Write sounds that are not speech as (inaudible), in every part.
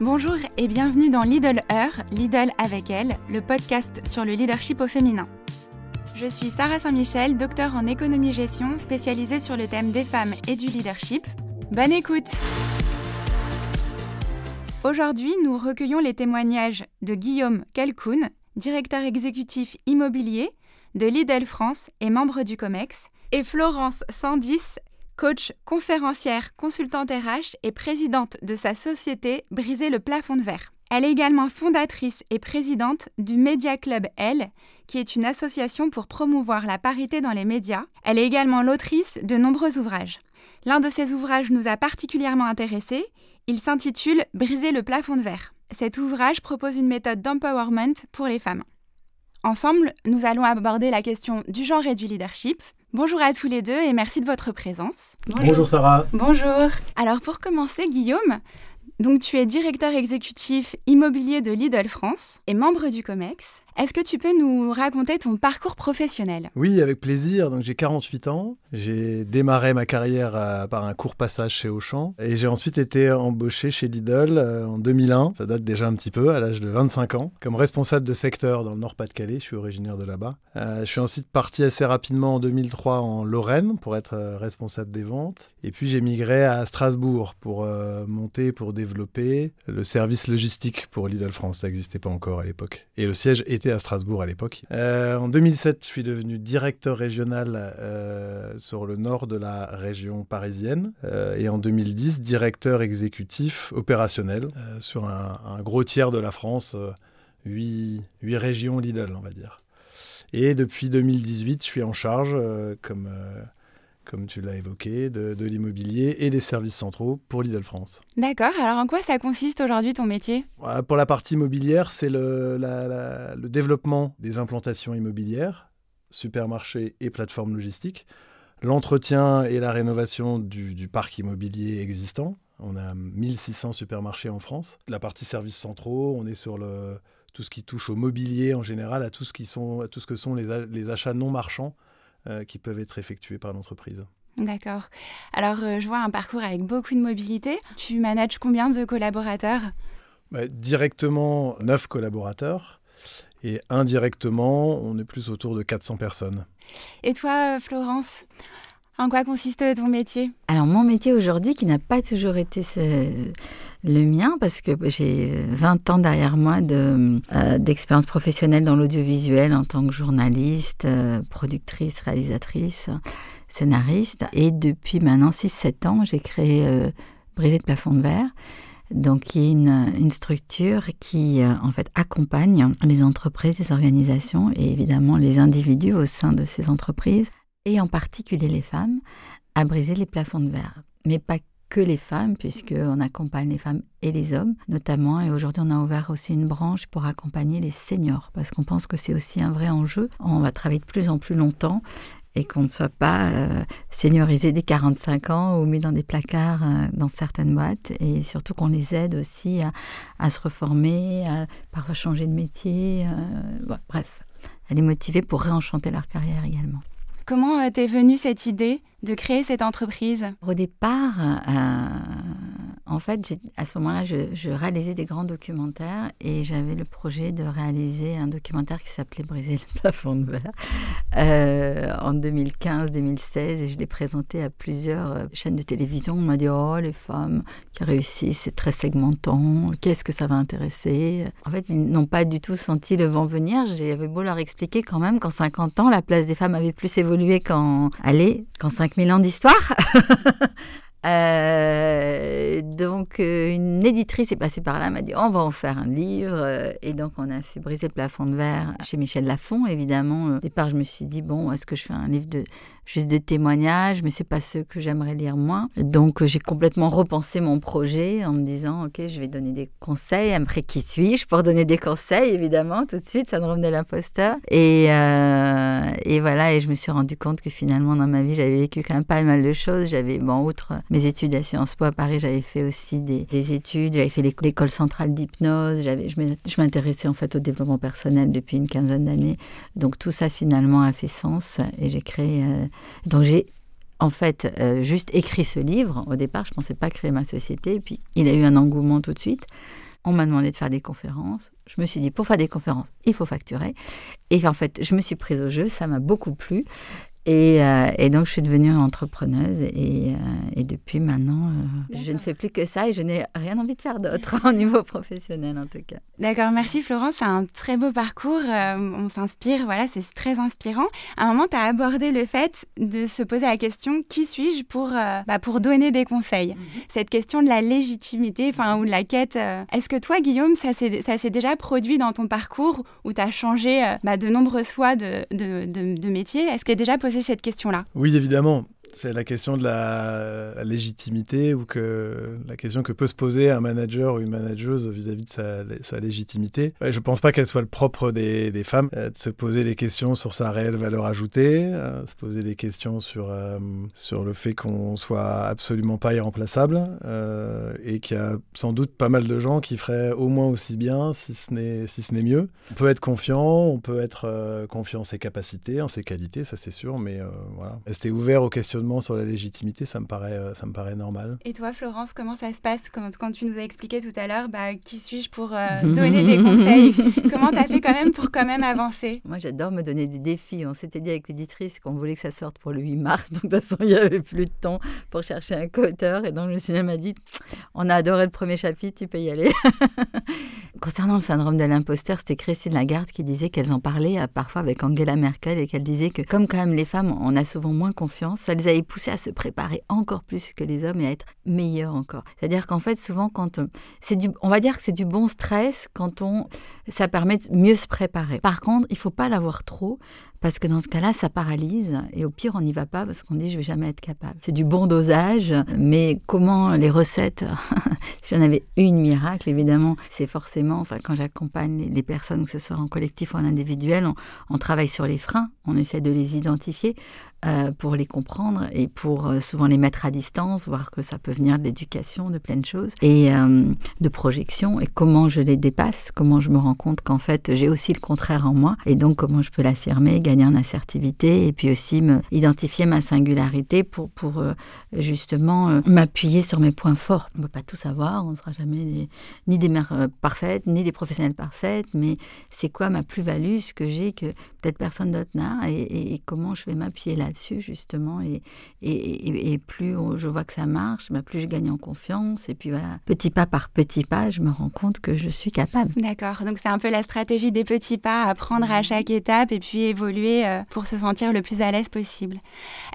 Bonjour et bienvenue dans Lidl Heure, Lidl avec elle, le podcast sur le leadership au féminin. Je suis Sarah Saint-Michel, docteur en économie-gestion spécialisée sur le thème des femmes et du leadership. Bonne écoute Aujourd'hui, nous recueillons les témoignages de Guillaume Calcoun, directeur exécutif immobilier de Lidl France et membre du COMEX, et Florence 110, coach, conférencière, consultante RH et présidente de sa société Briser le plafond de verre. Elle est également fondatrice et présidente du Media Club L, qui est une association pour promouvoir la parité dans les médias. Elle est également l'autrice de nombreux ouvrages. L'un de ses ouvrages nous a particulièrement intéressés. Il s'intitule Briser le plafond de verre. Cet ouvrage propose une méthode d'empowerment pour les femmes. Ensemble, nous allons aborder la question du genre et du leadership, Bonjour à tous les deux et merci de votre présence. Bonjour, Sarah. Bonjour. Alors pour commencer, Guillaume, donc tu es directeur exécutif immobilier de Lidl France et membre du COMEX. Est-ce que tu peux nous raconter ton parcours professionnel? Oui, avec plaisir. Donc j'ai 48 ans. J'ai démarré ma carrière euh, par un court passage chez Auchan et j'ai ensuite été embauché chez Lidl euh, en 2001. Ça date déjà un petit peu, à l'âge de 25 ans, comme responsable de secteur dans le Nord-Pas-de-Calais. Je suis originaire de là-bas. Euh, je suis ensuite parti assez rapidement en 2003 en Lorraine pour être responsable des ventes. Et puis j'ai migré à Strasbourg pour monter, pour développer le service logistique pour Lidl France. Ça n'existait pas encore à l'époque. Et le siège était à Strasbourg à l'époque. Euh, en 2007, je suis devenu directeur régional euh, sur le nord de la région parisienne. Euh, et en 2010, directeur exécutif opérationnel sur un, gros tiers de la France, huit, huit régions Lidl, on va dire. Et depuis 2018, je suis en charge comme comme tu l'as évoqué, de, l'immobilier et des services centraux pour Lidl France. D'accord, alors en quoi ça consiste aujourd'hui ton métier? Pour la partie immobilière, c'est le, le, développement des implantations immobilières, supermarchés et plateformes logistiques, l'entretien et la rénovation du, parc immobilier existant. On a 1600 supermarchés en France. La partie services centraux, on est sur le, tout ce qui touche au mobilier en général, à tout ce, qui sont, tout ce que sont les, les achats non marchands qui peuvent être effectués par l'entreprise. D'accord. Alors, euh, je vois un parcours avec beaucoup de mobilité. Tu manages combien de collaborateurs? Bah, Directement, 9 collaborateurs. Et indirectement, on est plus autour de 400 personnes. Et toi, Florence en quoi consiste ton métier? Alors mon métier aujourd'hui, qui n'a pas toujours été le mien, parce que j'ai 20 ans derrière moi euh, d'expérience professionnelle dans l'audiovisuel en tant que journaliste, euh, productrice, réalisatrice, scénariste. Et depuis maintenant 6-7 ans, j'ai créé euh, Brisé de plafond de verre donc qui est une, structure qui en fait accompagne les entreprises, les organisations et évidemment les individus au sein de ces entreprises et en particulier les femmes, à briser les plafonds de verre. Mais pas que les femmes, puisqu'on accompagne les femmes et les hommes, notamment. Et aujourd'hui, on a ouvert aussi une branche pour accompagner les seniors, parce qu'on pense que c'est aussi un vrai enjeu. On va travailler de plus en plus longtemps et qu'on ne soit pas euh, seniorisé dès 45 ans ou mis dans des placards euh, dans certaines boîtes. Et surtout qu'on les aide aussi à, se reformer, à parfois changer de métier. Euh, bref, à les motiver pour réenchanter leur carrière également. Comment euh, t'es venue cette idée de créer cette entreprise? Au départ, euh, en fait, à ce moment-là, je, réalisais des grands documentaires et j'avais le projet de réaliser un documentaire qui s'appelait Briser le plafond de verre euh, en 2015-2016 et je l'ai présenté à plusieurs euh, chaînes de télévision. On m'a dit Oh, les femmes qui réussissent, c'est très segmentant, qu'est-ce que ça va intéresser? En fait, ils n'ont pas du tout senti le vent venir. J'avais beau leur expliquer quand même qu'en 50 ans, la place des femmes avait plus évolué qu'en, qu'en 5000 ans d'histoire. (laughs) Euh, donc, euh, une éditrice est passée par là, m'a dit on va en faire un livre. Euh, et donc, on a fait briser le plafond de verre chez Michel Lafon, évidemment. Au départ, je me suis dit bon, est-ce que je fais un livre juste de témoignages, mais c'est pas ce que j'aimerais lire moins. Donc, j'ai complètement repensé mon projet en me disant ok, je vais donner des conseils. Après, qui suis-je pour donner des conseils Évidemment, tout de suite, ça me revenait l'imposteur. Et, et voilà, et je me suis rendu compte que finalement, dans ma vie, j'avais vécu quand même pas mal de choses. J'avais, bon, outre mes études à Sciences Po à Paris, j'avais fait aussi des, études, j'avais fait l'école centrale d'hypnose, je m'intéressais en fait au développement personnel depuis une quinzaine d'années. Donc tout ça finalement a fait sens et j'ai créé. Euh, donc j'ai en fait euh, juste écrit ce livre. Au départ, je ne pensais pas créer ma société, puis il a eu un engouement tout de suite. On m'a demandé de faire des conférences. Je me suis dit, pour faire des conférences, il faut facturer. Et en fait, je me suis prise au jeu, ça m'a beaucoup plu. Euh, et, donc, je suis devenue entrepreneuse et, euh, depuis maintenant, euh, je ne fais plus que ça et je n'ai rien envie de faire d'autre (laughs) au niveau professionnel en tout cas. D'accord, merci Florence, c'est un très beau parcours, on s'inspire, voilà, c'est très inspirant. À un moment, tu as abordé le fait de se poser la question qui suis-je pour, bah, pour donner des conseils? Mhm. Cette question de la légitimité enfin, ou de la quête. Est-ce que toi, Guillaume, ça s'est déjà produit dans ton parcours où tu as changé bah, de nombreuses fois de, de, de, de métier? Est-ce qu'il est déjà posé cette question-là Oui, évidemment. C'est la question de la, légitimité ou que la question que peut se poser un manager ou une manageuse vis-à-vis de sa, légitimité. je ne pense pas qu'elle soit le propre des, femmes, euh, de se poser des questions sur sa réelle valeur ajoutée, euh, se poser des questions sur, euh, sur le fait qu'on soit absolument pas irremplaçable et qu'il y a sans doute pas mal de gens qui feraient au moins aussi bien, si ce n'est si ce n'est mieux. On peut être confiant, on peut être confiant en ses capacités, en ses qualités, ça c'est sûr, mais voilà. Rester ouvert aux sur la légitimité, ça me paraît, euh, ça me paraît normal. Et toi, Florence, comment ça se passe quand, quand tu nous as expliqué tout à l'heure, bah, qui suis-je pour euh, (laughs) donner des conseils? Comment tu as fait quand même pour quand même avancer? Moi, j'adore me donner des défis. On s'était dit avec l'éditrice qu'on voulait que ça sorte pour le 8 mars. Donc, de toute façon, il n'y avait plus de temps pour chercher un co-auteur. Et donc, le cinéma dit, on a adoré le premier chapitre, tu peux y aller. (laughs) Concernant le syndrome de l'imposteur, c'était Christine Lagarde qui disait qu'elles en parlaient euh, parfois avec Angela Merkel et qu'elle disait que comme quand même les femmes, on a souvent moins confiance, ça les avait poussées à se préparer encore plus que les hommes et à être meilleures encore. C'est-à-dire qu'en fait, souvent, quand c'est du, on va dire que c'est du bon stress quand on, ça permet de mieux se préparer. Par contre, il faut pas l'avoir trop parce que dans ce cas-là, ça paralyse et au pire, on n'y va pas parce qu'on dit je vais jamais être capable. C'est du bon dosage, mais comment les recettes (laughs) Si on avait une miracle, évidemment, c'est forcément, enfin, quand j'accompagne les personnes, que ce soit en collectif ou en individuel, on travaille sur les freins, on essaie de les identifier. Euh, pour les comprendre et pour euh, souvent les mettre à distance, voir que ça peut venir de l'éducation, de plein de choses, et euh, de projection, et comment je les dépasse, comment je me rends compte qu'en fait j'ai aussi le contraire en moi, et donc comment je peux l'affirmer, gagner en assertivité, et puis aussi me identifier ma singularité pour, pour justement m'appuyer sur mes points forts. On ne peut pas tout savoir, on ne sera jamais ni des mères parfaites, ni des professionnels parfaites, mais c'est quoi ma plus-value, ce que j'ai que peut-être personne d'autre n'a, et, comment je vais m'appuyer là dessus justement. Et, et, plus je vois que ça marche, bah, plus je gagne en confiance. Et puis voilà, petit pas par petit pas, je me rends compte que je suis capable. D'accord. Donc c'est un peu la stratégie des petits pas, apprendre à chaque étape et puis évoluer euh, pour se sentir le plus à l'aise possible.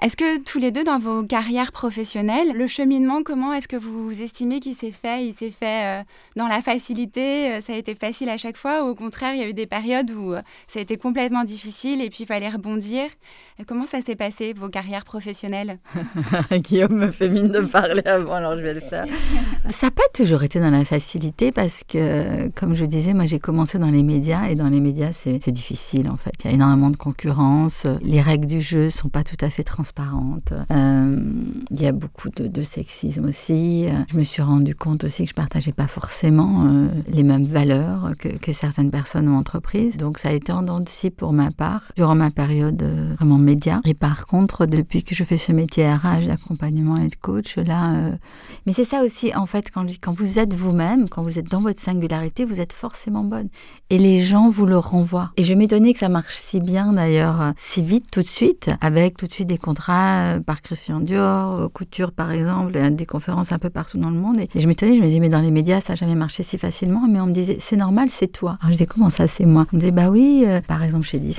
Est-ce que tous les deux, dans vos carrières professionnelles, le cheminement, comment est-ce que vous estimez qu'il s'est fait? Il s'est fait euh, dans la facilité euh, Ça a été facile à chaque fois Ou au contraire, il y a eu des périodes où ça a été complètement difficile et puis il fallait rebondir Comment ça s'est passé, vos carrières professionnelles? (laughs) Guillaume me fait mine de parler avant, alors je vais le faire. Ça n'a pas toujours été dans la facilité parce que, comme je disais, moi j'ai commencé dans les médias et dans les médias c'est difficile en fait. Il y a énormément de concurrence, les règles du jeu sont pas tout à fait transparentes. Euh, il y a beaucoup de, sexisme aussi. Je me suis rendu compte aussi que je partageais pas forcément euh, les mêmes valeurs que, que, certaines personnes ou entreprises. Donc ça a été en dents pour ma part durant ma période euh, vraiment médias. Et par contre, depuis que je fais ce métier RH d'accompagnement et de coach, là, euh, mais c'est ça aussi, en fait, quand, quand vous êtes vous-même, quand vous êtes dans votre singularité, vous êtes forcément bonne. Et les gens vous le renvoient. Et je m'étonnais que ça marche si bien, d'ailleurs, si vite, tout de suite, avec tout de suite des contrats euh, par Christian Dior, Couture, par exemple, des conférences un peu partout dans le monde. Et, je m'étonnais, je me disais, mais dans les médias, ça n'a jamais marché si facilement. Mais on me disait, c'est normal, c'est toi. Alors je disais, comment ça, c'est moi? On me disait, bah oui, par exemple, chez Disney,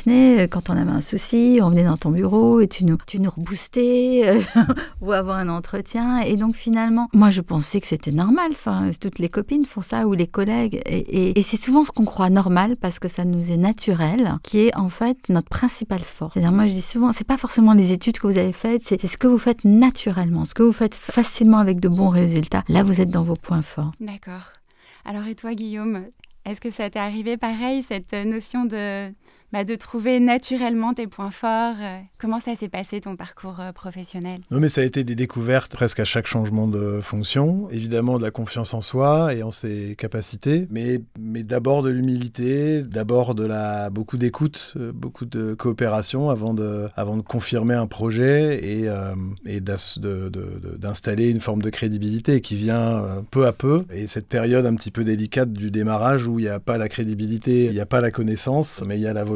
quand on avait un souci, on venait dans ton bureau et tu nous, tu nous reboostais euh, (laughs) ou avoir un entretien. Et donc finalement, moi je pensais que c'était normal. Enfin, toutes les copines font ça ou les collègues. Et, c'est souvent ce qu'on croit normal parce que ça nous est naturel, qui est en fait notre principale force. C'est-à-dire moi je dis souvent, c'est pas forcément les études que vous avez faites, c'est ce que vous faites naturellement, ce que vous faites facilement avec de bons résultats. Là vous êtes dans vos points forts. D'accord. Alors et toi Guillaume, est-ce que ça t'est arrivé pareil, cette notion de bah, de trouver naturellement tes points forts Comment ça s'est passé ton parcours professionnel? Non, mais ça a été des découvertes presque à chaque changement de fonction. Évidemment, de la confiance en soi et en ses capacités, mais, mais d'abord de l'humilité, d'abord de la beaucoup d'écoute, beaucoup de coopération avant de, avant de confirmer un projet et, et d'installer une forme de crédibilité qui vient peu à peu. Et cette période un petit peu délicate du démarrage où il n'y a pas la crédibilité, il n'y a pas la connaissance, mais il y a la volonté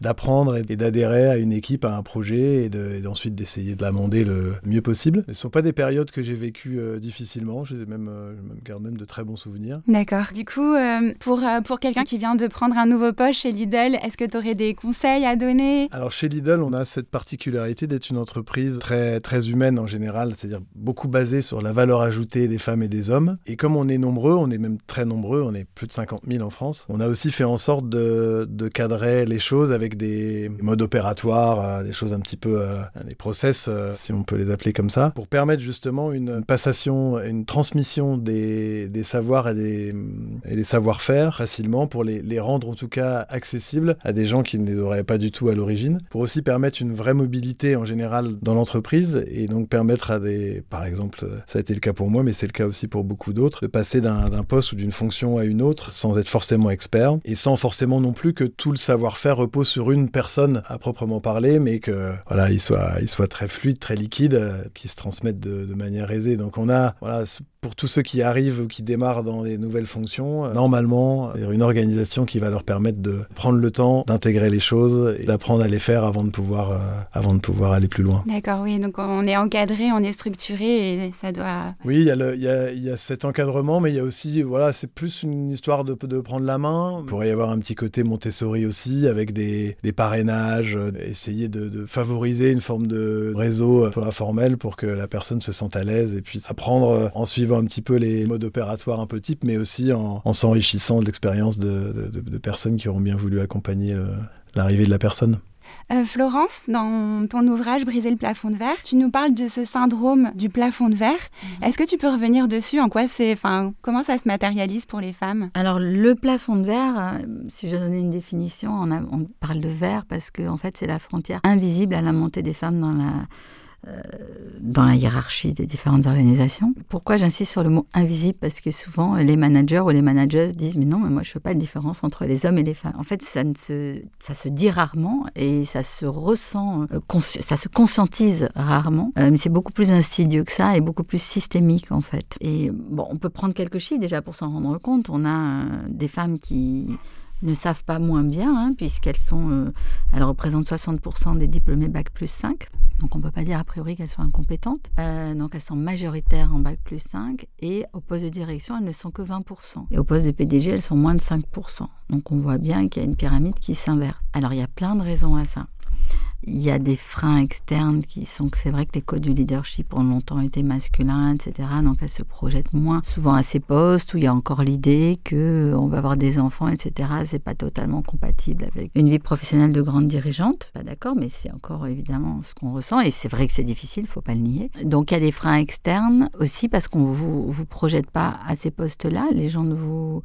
d'apprendre et d'adhérer à une équipe, à un projet et d'ensuite d'essayer de l'amender le mieux possible. Ce ne sont pas des périodes que j'ai vécues euh, difficilement, je, même, euh, je me garde même de très bons souvenirs. D'accord. Du coup, euh, pour, pour quelqu'un qui vient de prendre un nouveau poste chez Lidl, est-ce que tu aurais des conseils à donner? Alors chez Lidl, on a cette particularité d'être une entreprise très, très humaine en général, c'est-à-dire beaucoup basée sur la valeur ajoutée des femmes et des hommes. Et comme on est nombreux, on est même très nombreux, on est plus de 50 000 en France, on a aussi fait en sorte de, cadrer les choses avec des modes opératoires, euh, des choses un petit peu, euh, des process, euh, si on peut les appeler comme ça, pour permettre justement une passation, une transmission des, savoirs et des, savoir-faire facilement, pour les, rendre en tout cas accessibles à des gens qui ne les auraient pas du tout à l'origine, pour aussi permettre une vraie mobilité en général dans l'entreprise et donc permettre à des, par exemple, ça a été le cas pour moi, mais c'est le cas aussi pour beaucoup d'autres, de passer d'un poste ou d'une fonction à une autre sans être forcément expert et sans forcément non plus que tout le savoir-faire repose sur une personne à proprement parler, mais que voilà, il soit, il soit très fluide, très liquide, euh, qui se transmette de, de manière aisée. Donc on a voilà, pour tous ceux qui arrivent ou qui démarrent dans les nouvelles fonctions, euh, normalement, il y a une organisation qui va leur permettre de prendre le temps d'intégrer les choses et d'apprendre à les faire avant de pouvoir, euh, avant de pouvoir aller plus loin. D'accord, oui. Donc on est encadré, on est structuré et ça doit. Oui, il y a, le, il y a, il y a cet encadrement, mais il y a aussi, voilà, c'est plus une histoire de, de, prendre la main. Il pourrait y avoir un petit côté Montessori aussi, avec des, des parrainages, euh, essayer de, de, favoriser une forme de réseau informel pour que la personne se sente à l'aise et puisse apprendre en suivant un petit peu les modes opératoires un peu types, mais aussi en, s'enrichissant de l'expérience de, personnes qui auront bien voulu accompagner l'arrivée de la personne. Euh, Florence, dans ton ouvrage Briser le plafond de verre, tu nous parles de ce syndrome du plafond de verre. Mhm. Est-ce que tu peux revenir dessus? En quoi c'est, enfin, comment ça se matérialise pour les femmes? Alors le plafond de verre, euh, si je donnais une définition, on, on parle de verre parce que en fait c'est la frontière invisible à la montée des femmes dans la dans la hiérarchie des différentes organisations. Pourquoi j'insiste sur le mot invisible? Parce que souvent, les managers ou les managers disent Mais non, mais moi, je ne fais pas de différence entre les hommes et les femmes. En fait, ça, ne se, ça se dit rarement et ça se ressent, euh, ça se conscientise rarement. Euh, mais c'est beaucoup plus insidieux que ça et beaucoup plus systémique, en fait. Et bon, on peut prendre quelques chiffres déjà pour s'en rendre compte. On a des femmes qui ne savent pas moins bien, hein, puisqu'elles sont, elles représentent 60% des diplômés Bac plus 5. Donc on ne peut pas dire a priori qu'elles sont incompétentes. Euh, donc elles sont majoritaires en bac plus 5 et au poste de direction, elles ne sont que 20%. Et au poste de PDG, elles sont moins de 5%. Donc on voit bien qu'il y a une pyramide qui s'inverse. Alors il y a plein de raisons à ça. Il y a des freins externes qui sont que c'est vrai que les codes du leadership ont longtemps été masculins, etc. Donc elles se projettent moins souvent à ces postes où il y a encore l'idée que euh, on va avoir des enfants, etc. C'est pas totalement compatible avec une vie professionnelle de grande dirigeante. Pas d'accord, mais c'est encore évidemment ce qu'on ressent et c'est vrai que c'est difficile, faut pas le nier. Donc il y a des freins externes aussi parce qu'on vous vous projette pas à ces postes-là. Les gens ne vous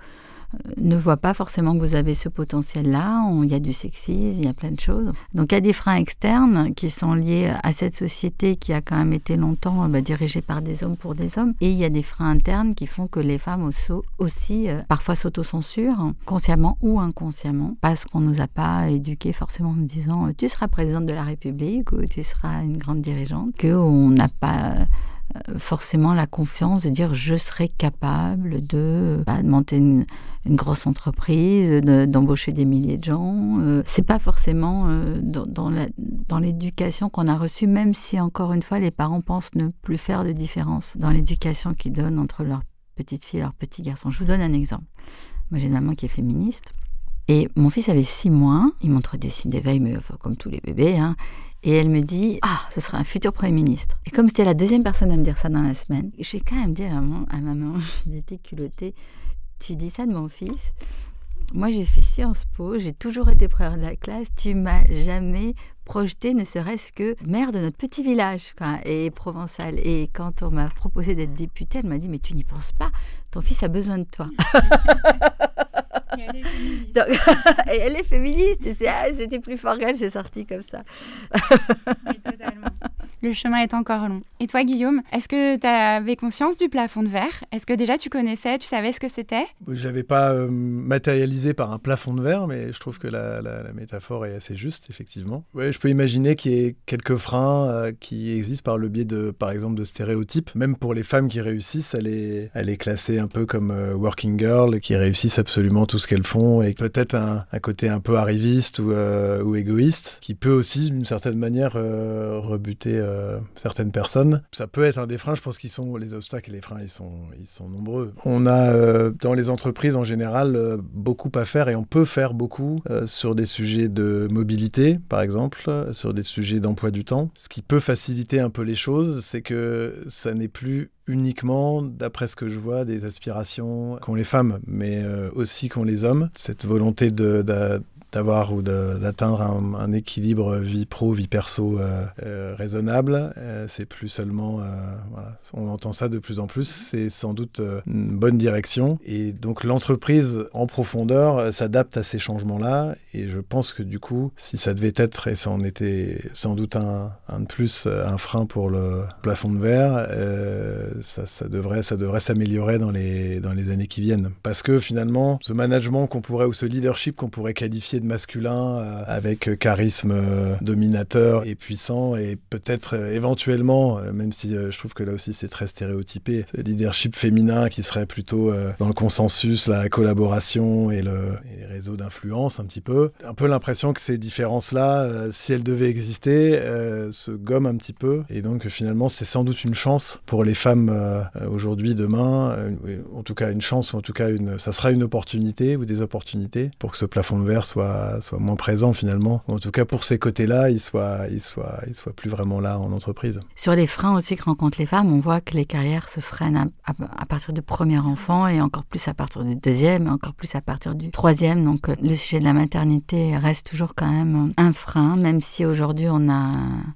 ne voit pas forcément que vous avez ce potentiel-là. Il y a du sexisme, il y a plein de choses. Donc il y a des freins externes qui sont liés à cette société qui a quand même été longtemps bah, dirigée par des hommes pour des hommes. Et il y a des freins internes qui font que les femmes aussi euh, parfois s'autocensurent, consciemment ou inconsciemment, parce qu'on ne nous a pas éduqués forcément en nous disant tu seras présidente de la République ou tu seras une grande dirigeante, qu'on n'a pas euh, forcément la confiance de dire je serai capable de, bah, monter une, grosse entreprise, d'embaucher des milliers de gens. Euh, c'est pas forcément euh, dans, l'éducation qu'on a reçue, même si encore une fois les parents pensent ne plus faire de différence dans l'éducation qu'ils donnent entre leurs petites filles et leurs petits garçons. Je vous donne un exemple. Moi j'ai une maman qui est féministe. Et mon fils avait six mois, il montre des signes d'éveil, mais comme tous les bébés, hein, et elle me dit Ah, ce sera un futur Premier ministre. Et comme c'était la deuxième personne à me dire ça dans la semaine, j'ai quand même dit à, maman, à ma maman (laughs) J'étais culottée Tu dis ça de mon fils Moi, j'ai fait Sciences Po, j'ai toujours été première de la classe. Tu m'as jamais projeté, ne serait-ce que maire de notre petit village et provençal. Et quand on m'a proposé d'être députée, elle m'a dit Mais tu n'y penses pas, ton fils a besoin de toi. (laughs) et elle est féministe. (laughs) Ah, c'était plus fort qu'elle, c'est sorti comme ça. totalement. (laughs) Le chemin est encore long. Et toi, Guillaume, est-ce que tu avais conscience du plafond de verre? Est-ce que déjà tu connaissais, tu savais ce que c'était? Je n'avais pas euh, matérialisé par un plafond de verre, mais je trouve que la, métaphore est assez juste, effectivement. Ouais, je peux imaginer qu'il y ait quelques freins euh, qui existent par le biais de, par exemple, de stéréotypes. Même pour les femmes qui réussissent, elle est, elle est classée un peu comme euh, working girl, qui réussissent absolument tout ce qu'elles font, et peut-être un, côté un peu arriviste ou, ou égoïste, qui peut aussi, d'une certaine manière, rebuter euh, certaines personnes. Ça peut être un des freins, je pense qu'ils sont les obstacles et les freins, ils sont, ils sont nombreux. On a euh, dans les entreprises en général euh, beaucoup à faire et on peut faire beaucoup sur des sujets de mobilité, par exemple, sur des sujets d'emploi du temps. Ce qui peut faciliter un peu les choses, c'est que ça n'est plus uniquement, d'après ce que je vois, des aspirations qu'ont les femmes, mais aussi qu'ont les hommes. Cette volonté de, d'avoir ou d'atteindre un, équilibre vie pro, vie perso euh, euh, raisonnable. Euh, c'est plus seulement, on entend ça de plus en plus, c'est sans doute une bonne direction. Et donc l'entreprise en profondeur s'adapte à ces changements-là. Et je pense que du coup, si ça devait être, et ça en était sans doute un, un de plus, un frein pour le plafond de verre, ça, ça, devrait, ça devrait s'améliorer dans les, dans les années qui viennent. Parce que finalement, ce management qu'on pourrait, ou ce leadership qu'on pourrait qualifier de masculin euh, avec euh, charisme euh, dominateur et puissant et peut-être éventuellement, même si je trouve que là aussi c'est très stéréotypé, leadership féminin qui serait plutôt dans le consensus, la collaboration et, le, et les réseaux d'influence un petit peu. Un peu l'impression que ces différences-là, si elles devaient exister, se gomment un petit peu et donc finalement c'est sans doute une chance pour les femmes aujourd'hui, demain, en tout cas une chance ou en tout cas une, ça sera une opportunité ou des opportunités pour que ce plafond de verre soit soit, moins présent finalement. En tout cas, pour ces côtés-là, il soit, il soit, il soit plus vraiment là en entreprise. Sur les freins aussi que rencontrent les femmes, on voit que les carrières se freinent à, partir du premier enfant et encore plus à partir du deuxième encore plus à partir du troisième. Donc, euh, le sujet de la maternité reste toujours quand même un frein, même si aujourd'hui on a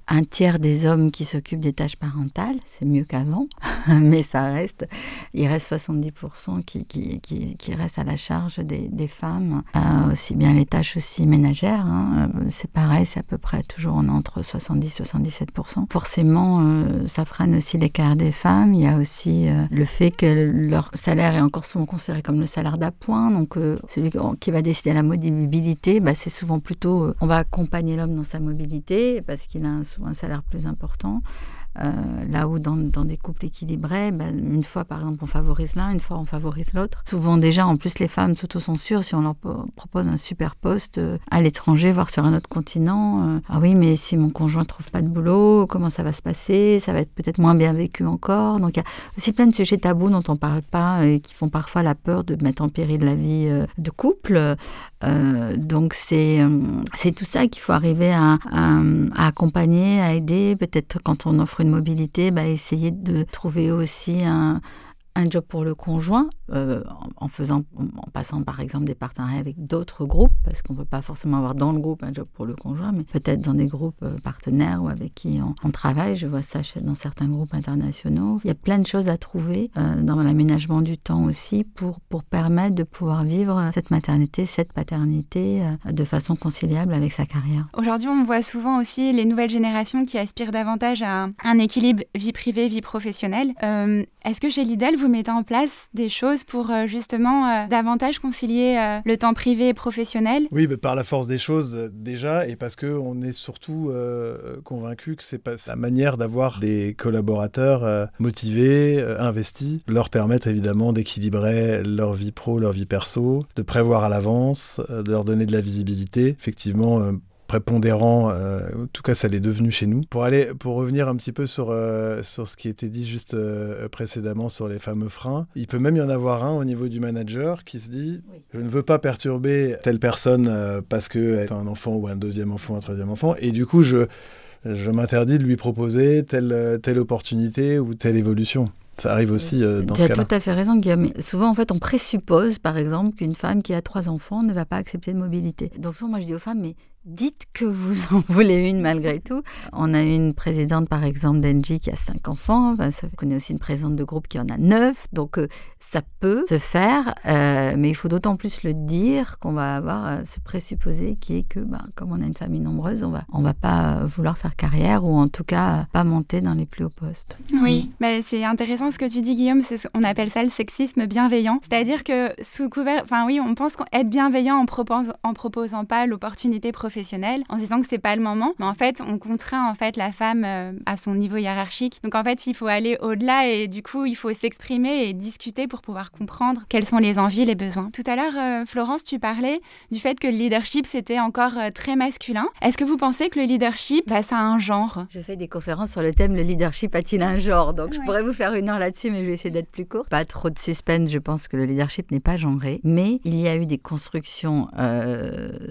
un tiers des hommes qui s'occupent des tâches parentales. C'est mieux qu'avant, (laughs) mais ça reste. Il reste 70% qui, qui, qui, restent à la charge des, des femmes, euh, aussi bien les tâches aussi ménagères. Hein. Euh, c'est pareil, c'est à peu près toujours entre 70 et 77%. Forcément, euh, ça freine aussi l'écart des femmes. Il y a aussi euh, le fait que leur salaire est encore souvent considéré comme le salaire d'appoint. Donc, celui qui va décider la mobilité, bah, c'est souvent plutôt on va accompagner l'homme dans sa mobilité parce qu'il a souvent un salaire plus important. Euh, là où dans, des couples équilibrés, ben, une fois par exemple on favorise l'un, une fois on favorise l'autre. Souvent déjà en plus les femmes s'autocensurent si on leur propose un super poste euh, à l'étranger, voire sur un autre continent. Euh, ah oui, mais si mon conjoint trouve pas de boulot, comment ça va se passer? Ça va être peut-être moins bien vécu encore. Donc il y a aussi plein de sujets tabous dont on parle pas et qui font parfois la peur de mettre en péril la vie de couple. donc c'est c'est tout ça qu'il faut arriver à, à accompagner, à aider. Peut-être quand on offre mobilité, bah, essayer de trouver aussi un, un job pour le conjoint, euh, en, faisant, en passant par exemple des partenariats avec d'autres groupes, parce qu'on ne peut pas forcément avoir dans le groupe un job pour le conjoint, mais peut-être dans des groupes euh, partenaires ou avec qui on, travaille. Je vois ça dans certains groupes internationaux. Il y a plein de choses à trouver euh, dans l'aménagement du temps aussi pour, pour permettre de pouvoir vivre cette maternité, cette paternité de façon conciliable avec sa carrière. Aujourd'hui, on voit souvent aussi les nouvelles générations qui aspirent davantage à un équilibre vie privée, vie professionnelle. Est-ce que chez Lidl, vous mettez en place des choses pour euh, justement euh, davantage concilier euh, le temps privé et professionnel? Oui, par la force des choses déjà, et parce qu'on est surtout convaincu que c'est pas la manière d'avoir des collaborateurs motivés, investis, leur permettre évidemment d'équilibrer leur vie pro, leur vie perso, de prévoir à l'avance, de leur donner de la visibilité. Effectivement, prépondérant, euh, en tout cas ça l'est devenu chez nous. Pour, aller, pour revenir un petit peu sur, euh, sur ce qui était dit juste euh, précédemment sur les fameux freins, il peut même y en avoir un au niveau du manager qui se dit je ne veux pas perturber telle personne parce qu'elle a un enfant ou un deuxième enfant, un troisième enfant, et du coup je, je m'interdis de lui proposer telle, telle opportunité ou telle évolution. Ça arrive aussi dans ce cas-là. Tu as tout à fait raison, Guillaume. Souvent, en fait, on présuppose, par exemple, qu'une femme qui a trois enfants ne va pas accepter de mobilité. Donc, souvent, moi, je dis aux femmes, mais dites que vous (laughs) en voulez une malgré tout. On a une présidente, par exemple, d'Engie qui a cinq enfants. On connaît aussi une présidente de groupe qui en a neuf. Donc, euh, ça peut se faire, euh, mais il faut d'autant plus le dire qu'on va avoir euh, ce présupposé qui est que, bah, comme on a une famille nombreuse, on va, on va pas vouloir faire carrière ou en tout cas pas monter dans les plus hauts postes. Oui, mais c'est intéressant ce que tu dis, Guillaume. On appelle ça le sexisme bienveillant. C'est-à-dire que sous couvert, enfin oui, on pense qu'être bienveillant en, proposant, en proposant pas l'opportunité professionnelle en se disant que c'est pas le moment. Mais en fait, on contraint en fait la femme euh, à son niveau hiérarchique. Donc en fait, il faut aller au-delà et du coup, il faut s'exprimer et discuter pour pouvoir comprendre quelles sont les envies, les besoins. Tout à l'heure, euh, Florence, tu parlais du fait que le leadership c'était encore euh, très masculin. Est-ce que vous pensez que le leadership, bah, ça a un genre? Je fais des conférences sur le thème le leadership a-t-il un genre? Donc je pourrais vous faire une heure là-dessus, mais je vais essayer d'être plus court. Pas trop de suspense. Je pense que le leadership n'est pas genré, mais il y a eu des constructions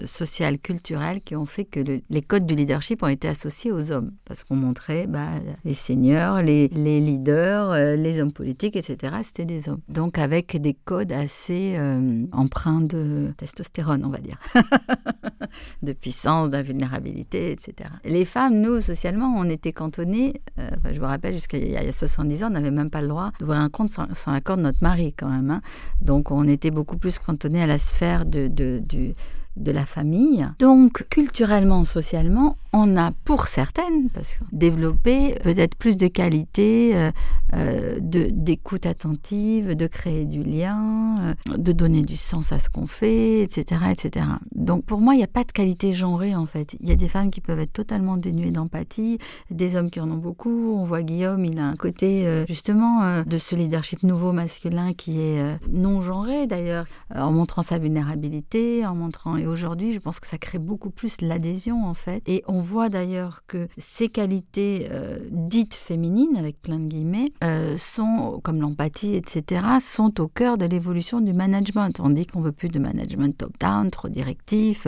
sociales, culturelles qui ont fait que les codes du leadership ont été associés aux hommes. Parce qu'on montrait bah, les seigneurs, les, leaders, euh, les hommes politiques, etc. C'était des hommes. Donc avec des codes assez euh, empreints de testostérone, on va dire. (laughs) de puissance, d'invulnérabilité, etc. Les femmes, nous, socialement, on était cantonnés. Euh, je me rappelle, jusqu'à il y a 70 ans, on n'avait même pas le droit d'ouvrir un compte sans, l'accord de notre mari, quand même. Hein. Donc on était beaucoup plus cantonnés à la sphère de du de la famille. Donc, culturellement, socialement, on a pour certaines parce développé peut-être plus de qualité euh, euh, d'écoute attentive, de créer du lien, euh, de donner du sens à ce qu'on fait, etc., etc. Donc pour moi, il n'y a pas de qualité genrée en fait. Il y a des femmes qui peuvent être totalement dénuées d'empathie, des hommes qui en ont beaucoup. On voit Guillaume, il a un côté justement de ce leadership nouveau masculin qui est non genré d'ailleurs, en montrant sa vulnérabilité, en montrant et aujourd'hui, je pense que ça crée beaucoup plus l'adhésion en fait. Et on voit d'ailleurs que ces qualités euh, dites féminines, avec plein de guillemets, euh, sont, comme l'empathie, etc., sont au cœur de l'évolution du management. On dit qu'on veut plus de management top-down, trop directif.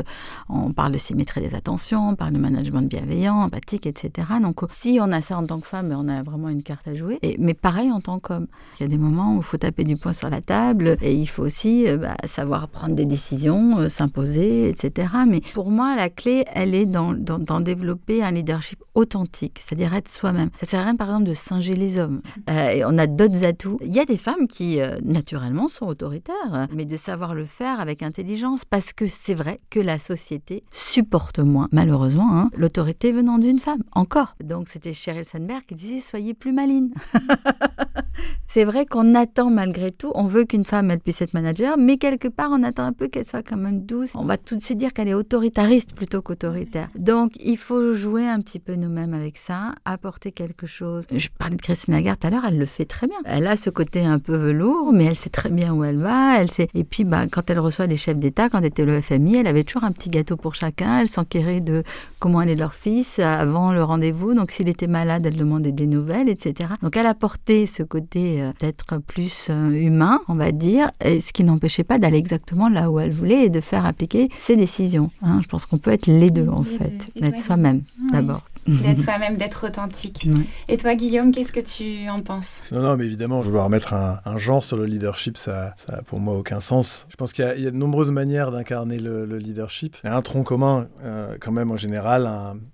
On parle de symétrie des attentions, on parle de management bienveillant, empathique, etc. Donc, si on a ça en tant que femme, on a vraiment une carte à jouer. Mais pareil en tant qu'homme. Il y a des moments où il faut taper du poing sur la table et il faut aussi euh, bah, savoir prendre des décisions, s'imposer, etc. Mais pour moi, la clé, elle est dans, développer un leadership authentique, c'est-à-dire être soi-même. Ça sert à rien, par exemple, de singer les hommes. Euh, et on a d'autres atouts. Il y a des femmes qui, euh, naturellement, sont autoritaires, mais de savoir le faire avec intelligence, parce que c'est vrai que la société supporte moins, malheureusement, hein, l'autorité venant d'une femme. Encore. Donc, c'était Sheryl Sandberg qui disait Soyez plus maline. (laughs) c'est vrai qu'on attend malgré tout, on veut qu'une femme, elle puisse être manager, mais quelque part, on attend un peu qu'elle soit quand même douce. On va tout de suite dire qu'elle est autoritariste plutôt qu'autoritaire. Donc, il faut jouer un petit peu nous-mêmes avec ça, apporter quelque chose. Je parlais de Christine Lagarde tout à l'heure, elle le fait très bien. Elle a ce côté un peu velours, mais elle sait très bien où elle va. Elle sait... Et puis, bah, quand elle reçoit des chefs d'État, quand elle était le FMI, elle avait toujours un petit gâteau pour chacun. Elle s'enquérait de comment allait leur fils avant le rendez-vous. Donc, s'il était malade, elle demandait des nouvelles, etc. Donc, elle apportait ce côté euh, d'être plus euh, humain, on va dire, et ce qui n'empêchait pas d'aller exactement là où elle voulait et de faire appliquer ses décisions. Hein. Je pense qu'on peut être les deux, en fait, d'être soi-même d'abord. (laughs) D'être soi-même, d'être authentique. Et toi, Guillaume, qu'est-ce que tu en penses? Non, non, mais évidemment, vouloir mettre un, genre sur le leadership, ça, ça a pour moi aucun sens. Je pense qu'il y, a de nombreuses manières d'incarner le, leadership. Il y a un tronc commun, euh, quand même, en général,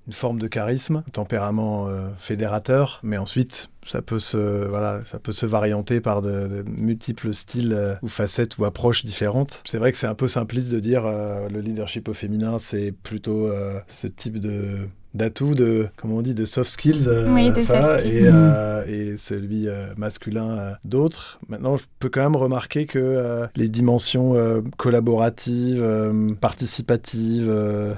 une forme de charisme, un tempérament euh, fédérateur, mais ensuite, ça peut se voilà ça peut se varianter par de, multiples styles euh, ou facettes ou approches différentes c'est vrai que c'est un peu simpliste de dire le leadership au féminin c'est plutôt ce type de d'atouts, de, comment on dit, de soft skills, euh, Et, euh, et, celui euh, masculin d'autres. Maintenant, je peux quand même remarquer que les dimensions collaboratives, participatives,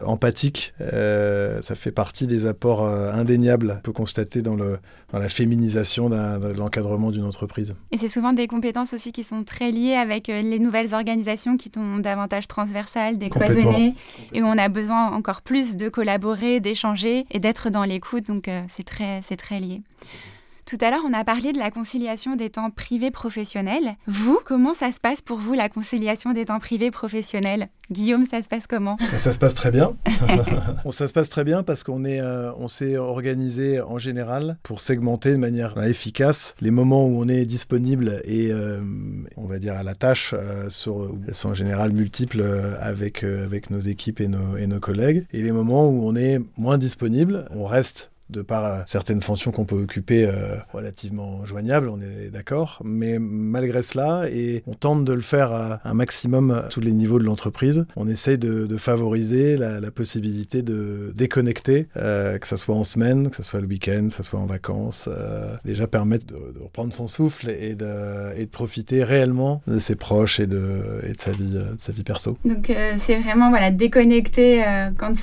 empathiques, ça fait partie des apports indéniables qu'on peut constater dans, le, dans la féminisation de l'encadrement d'une entreprise. Et c'est souvent des compétences aussi qui sont très liées avec les nouvelles organisations qui sont davantage transversales, décloisonnées, et où on a besoin encore plus de collaborer, d'échanger et d'être dans l'écoute. Donc euh, c'est très, c'est très lié. Tout à l'heure, on a parlé de la conciliation des temps privés professionnels. Vous, comment ça se passe pour vous, la conciliation des temps privés professionnels? Guillaume, ça se passe comment? Ça se passe très bien. (laughs) ça se passe très bien parce qu'on est, euh, on s'est organisé en général pour segmenter de manière efficace les moments où on est disponible et euh, on va dire à la tâche. sur, elles sont en général multiples avec avec nos équipes et nos, et nos collègues. Et les moments où on est moins disponible, on reste de par euh, certaines fonctions qu'on peut occuper euh, relativement joignables, on est d'accord. Mais malgré cela, et on tente de le faire à un maximum à tous les niveaux de l'entreprise, on essaye de, favoriser la, possibilité de déconnecter, euh, que ce soit en semaine, que ce soit le week-end, que ce soit en vacances, déjà permettre de, reprendre son souffle et de, profiter réellement de ses proches et de, sa, vie, perso. Donc c'est vraiment voilà, déconnecter quand,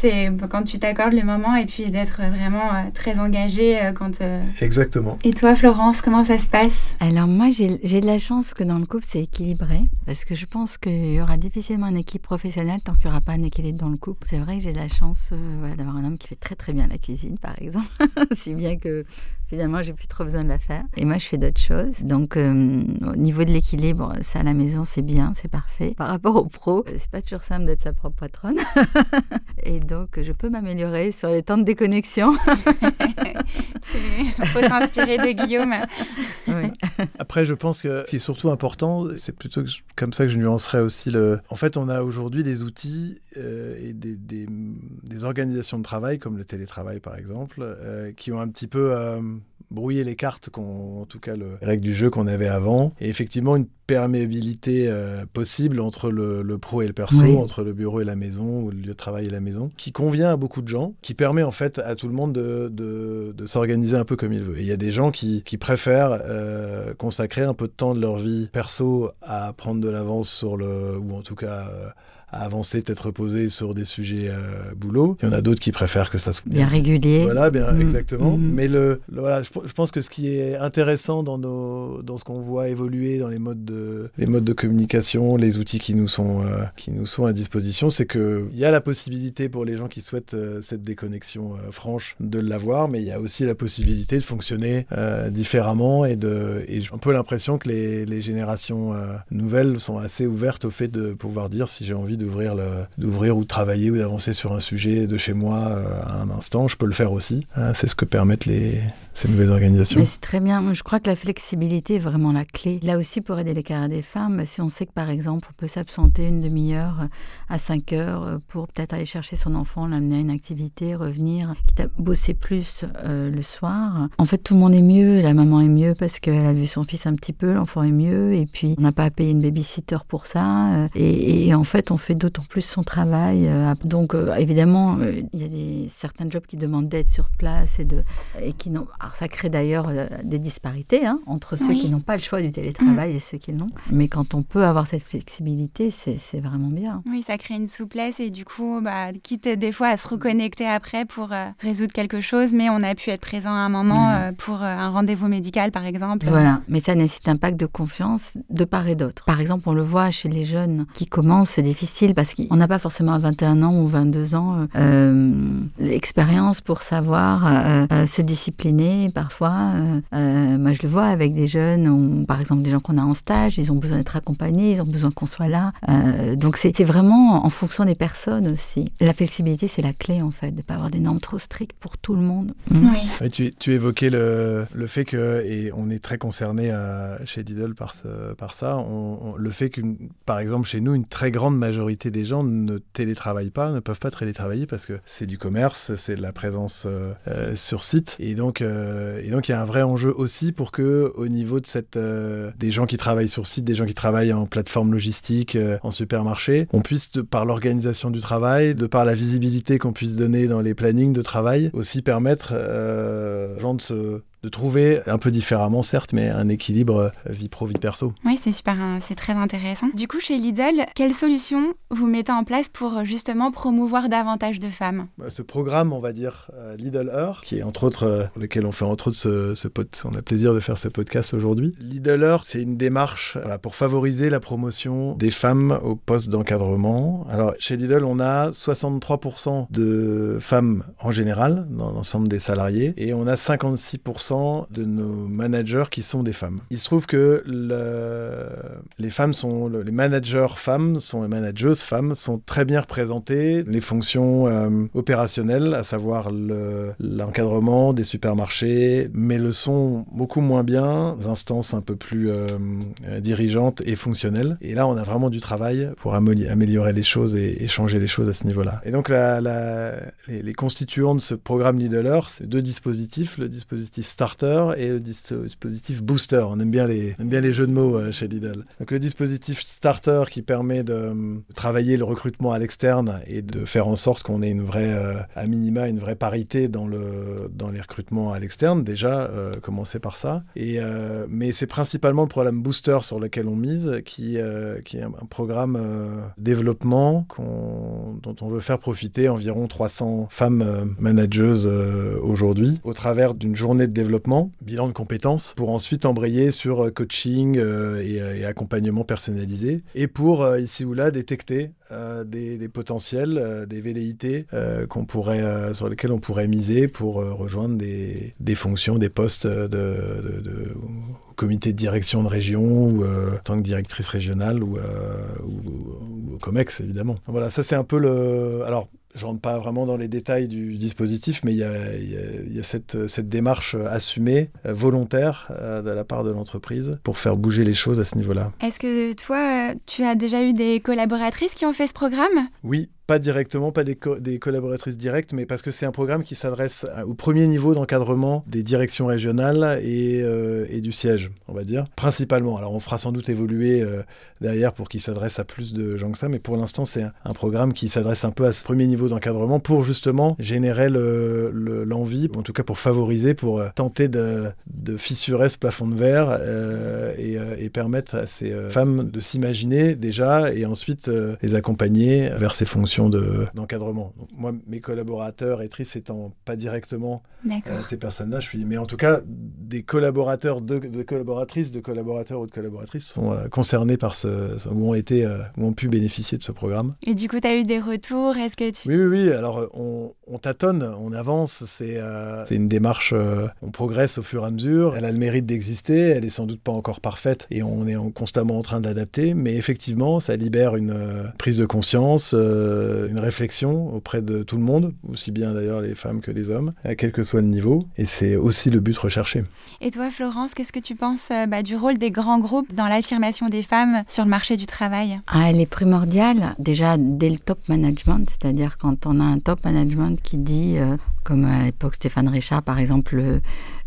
quand tu t'accordes le moment et puis d'être vraiment très engagée euh, quand. Euh, Exactement. Et toi, Florence, comment ça se passe? Alors moi, j'ai de la chance que dans le couple, c'est équilibré, parce que je pense qu'il y aura difficilement une équipe professionnelle tant qu'il n'y aura pas un équilibre dans le couple. C'est vrai que j'ai de la chance euh, d'avoir un homme qui fait très très bien la cuisine, par exemple, (laughs) si bien que Finalement, j'ai plus trop besoin de la faire. Et moi, je fais d'autres choses. Donc, euh, au niveau de l'équilibre, ça à la maison, c'est bien, c'est parfait. Par rapport au pro, c'est pas toujours simple d'être sa propre patronne. (laughs) et donc, je peux m'améliorer sur les temps de déconnexion. (laughs) Il faut s'inspirer de Guillaume. Après, je pense que ce qui est surtout important, c'est plutôt comme ça que je nuancerais aussi le. En fait, on a aujourd'hui des outils euh, et des, des, des, organisations de travail, comme le télétravail par exemple, euh, qui ont un petit peu brouiller les cartes, en tout cas le, les règles du jeu qu'on avait avant. Et effectivement, une perméabilité euh, possible entre le, pro et le perso, entre le bureau et la maison, ou le lieu de travail et la maison, qui convient à beaucoup de gens, qui permet en fait à tout le monde de, de, s'organiser un peu comme il veut. Et il y a des gens qui, qui préfèrent euh, consacrer un peu de temps de leur vie perso à prendre de l'avance sur le, ou en tout cas euh, à avancer, peut-être reposer sur des sujets euh, boulot. Il y en a d'autres qui préfèrent que ça soit bien régulier. Voilà, bien mm. exactement. Mm. Mais le, voilà, je, pense que ce qui est intéressant dans nos, dans ce qu'on voit évoluer dans les modes de, les modes de communication, les outils qui nous sont, euh, qui nous sont à disposition, c'est que il y a la possibilité pour les gens qui souhaitent euh, cette déconnexion franche de l'avoir, mais il y a aussi la possibilité de fonctionner différemment et de, et j'ai un peu l'impression que les, les générations nouvelles sont assez ouvertes au fait de pouvoir dire si j'ai envie d'ouvrir d'ouvrir ou de travailler ou d'avancer sur un sujet de chez moi euh, à un instant, je peux le faire aussi. Euh, c'est ce que permettent les, ces nouvelles organisations. c'est très bien. Je crois que la flexibilité est vraiment la clé. Là aussi, pour aider les carrières des femmes, si on sait que par exemple, on peut s'absenter une demi-heure à 5 heures pour peut-être aller chercher son enfant, l'amener à une activité, revenir, quitte à bosser plus euh, le soir. En fait, tout le monde est mieux. La maman est mieux parce qu'elle a vu son fils un petit peu, l'enfant est mieux, et puis on n'a pas à payer une babysitter pour ça. Et en fait, on fait d'autant plus son travail. Euh, donc, euh, évidemment, euh, il y a des, certains jobs qui demandent d'être sur place et, de, et qui n'ont. Alors, ça crée d'ailleurs des disparités hein, entre ceux qui n'ont pas le choix du télétravail mm. et ceux qui l'ont. Mais quand on peut avoir cette flexibilité, c'est vraiment bien. Oui, ça crée une souplesse et du coup, bah, quitte des fois à se reconnecter après pour résoudre quelque chose, mais on a pu être présent à un moment mm. pour un rendez-vous médical, par exemple. Voilà, mais ça nécessite un pacte de confiance de part et d'autre. Par exemple, on le voit chez les jeunes qui commencent, c'est difficile parce qu'on n'a pas forcément à 21 ans ou 22 ans euh, euh, l'expérience pour savoir euh, se discipliner parfois. moi, je le vois avec des jeunes, par exemple des gens qu'on a en stage, ils ont besoin d'être accompagnés, ils ont besoin qu'on soit là. donc c'est vraiment en fonction des personnes aussi. La flexibilité, c'est la clé en fait, de ne pas avoir des normes trop strictes pour tout le monde. Mm. Oui. tu, tu, évoquais le, le, fait que, et on est très concerné chez Diddle par, ce, par ça, on, le fait que, par exemple, chez nous, une très grande majorité des gens ne télétravaillent pas, ne peuvent pas télétravailler parce que c'est du commerce, c'est de la présence euh, euh, sur site. Et donc, euh, et donc, il y a un vrai enjeu aussi pour que, au niveau de cette, des gens qui travaillent sur site, des gens qui travaillent en plateforme logistique, en supermarché, on puisse, de, par l'organisation du travail, de par la visibilité qu'on puisse donner dans les plannings de travail, aussi permettre aux gens de se de trouver un peu différemment, certes, mais un équilibre euh, vie pro, vie perso. Oui, c'est super, hein, c'est très intéressant. Du coup, chez Lidl, quelles solutions vous mettez en place pour euh, justement promouvoir davantage de femmes? Bah, Ce programme, on va dire euh, Lidl Heure, qui est entre autres, pour lequel on fait entre autres ce, ce on a plaisir de faire ce podcast aujourd'hui. Lidl Heure, c'est une démarche pour favoriser la promotion des femmes au poste d'encadrement. Alors, chez Lidl, on a 63% de femmes en général, dans l'ensemble des salariés, et on a 56% 50% de nos managers qui sont des femmes. Il se trouve que le, les femmes sont, les managers femmes sont les manageuses femmes sont très bien représentées. Les fonctions euh, opérationnelles, à savoir l'encadrement des supermarchés, mais le sont beaucoup moins bien, instances un peu plus euh, dirigeantes et fonctionnelles. Et là, on a vraiment du travail pour améliorer les choses et, changer les choses à ce niveau-là. Et donc, les, constituants de ce programme Leader, c'est deux dispositifs, le dispositif Starter et le dispositif Booster. On aime bien les, aime bien les jeux de mots euh, chez Lidl. Donc, le dispositif Starter qui permet de travailler le recrutement à l'externe et de faire en sorte qu'on ait une vraie, euh, à minima, une vraie parité dans, le, dans les recrutements à l'externe. Déjà, euh, commencer par ça. Et, euh, mais c'est principalement le programme Booster sur lequel on mise, qui, qui est un, programme développement dont on veut faire profiter environ 300 femmes manageuses aujourd'hui au travers d'une journée de développement, bilan de compétences, pour ensuite embrayer sur coaching et, et, accompagnement personnalisé, et pour ici ou là détecter euh, des, potentiels, euh, des velléités euh, qu'on pourrait, sur lesquels on pourrait miser pour rejoindre des, fonctions, des postes de, comité de direction de région ou en tant que directrice régionale ou, ou, au COMEX évidemment. Voilà, ça c'est un peu le. Alors je rentre pas vraiment dans les détails du dispositif, mais il y a, cette, cette, démarche assumée, volontaire de la part de l'entreprise pour faire bouger les choses à ce niveau-là. Est-ce que toi, tu as déjà eu des collaboratrices qui ont fait ce programme? Oui, pas directement, pas des, collaboratrices directes, mais parce que c'est un programme qui s'adresse au premier niveau d'encadrement des directions régionales et, euh, et, du siège, on va dire, principalement. Alors on fera sans doute évoluer euh, derrière pour qu'il s'adresse à plus de gens que ça, mais pour l'instant c'est un, programme qui s'adresse un peu à ce premier niveau d'encadrement pour justement générer l'envie, le, en tout cas pour favoriser, pour euh, tenter de, fissurer ce plafond de verre et, permettre à ces femmes de s'imaginer déjà et ensuite les accompagner vers ces fonctions d'encadrement. moi, mes collaborateurs et Tris étant pas directement euh, ces personnes-là, je suis, mais en tout cas, des collaborateurs, de, collaboratrices, de collaborateurs ou de collaboratrices sont euh, concernés par ce, ou ont été, euh, ou ont pu bénéficier de ce programme. Et du coup, tu as eu des retours Est-ce que tu... Oui, oui, oui. Alors, on, on tâtonne, on avance. C'est c'est une démarche, on progresse au fur et à mesure. Elle a le mérite d'exister. Elle est sans doute pas encore parfaite et on est constamment en train d'adapter. Mais effectivement, ça libère une prise de conscience. Euh, une réflexion auprès de tout le monde, aussi bien d'ailleurs les femmes que les hommes, à quel que soit le niveau. Et c'est aussi le but recherché. Et toi, Florence, qu'est-ce que tu penses euh, bah, du rôle des grands groupes dans l'affirmation des femmes sur le marché du travail? Ah, Elle est primordiale, déjà dès le top management, c'est-à-dire quand on a un top management qui dit, euh, comme à l'époque Stéphane Richard par exemple,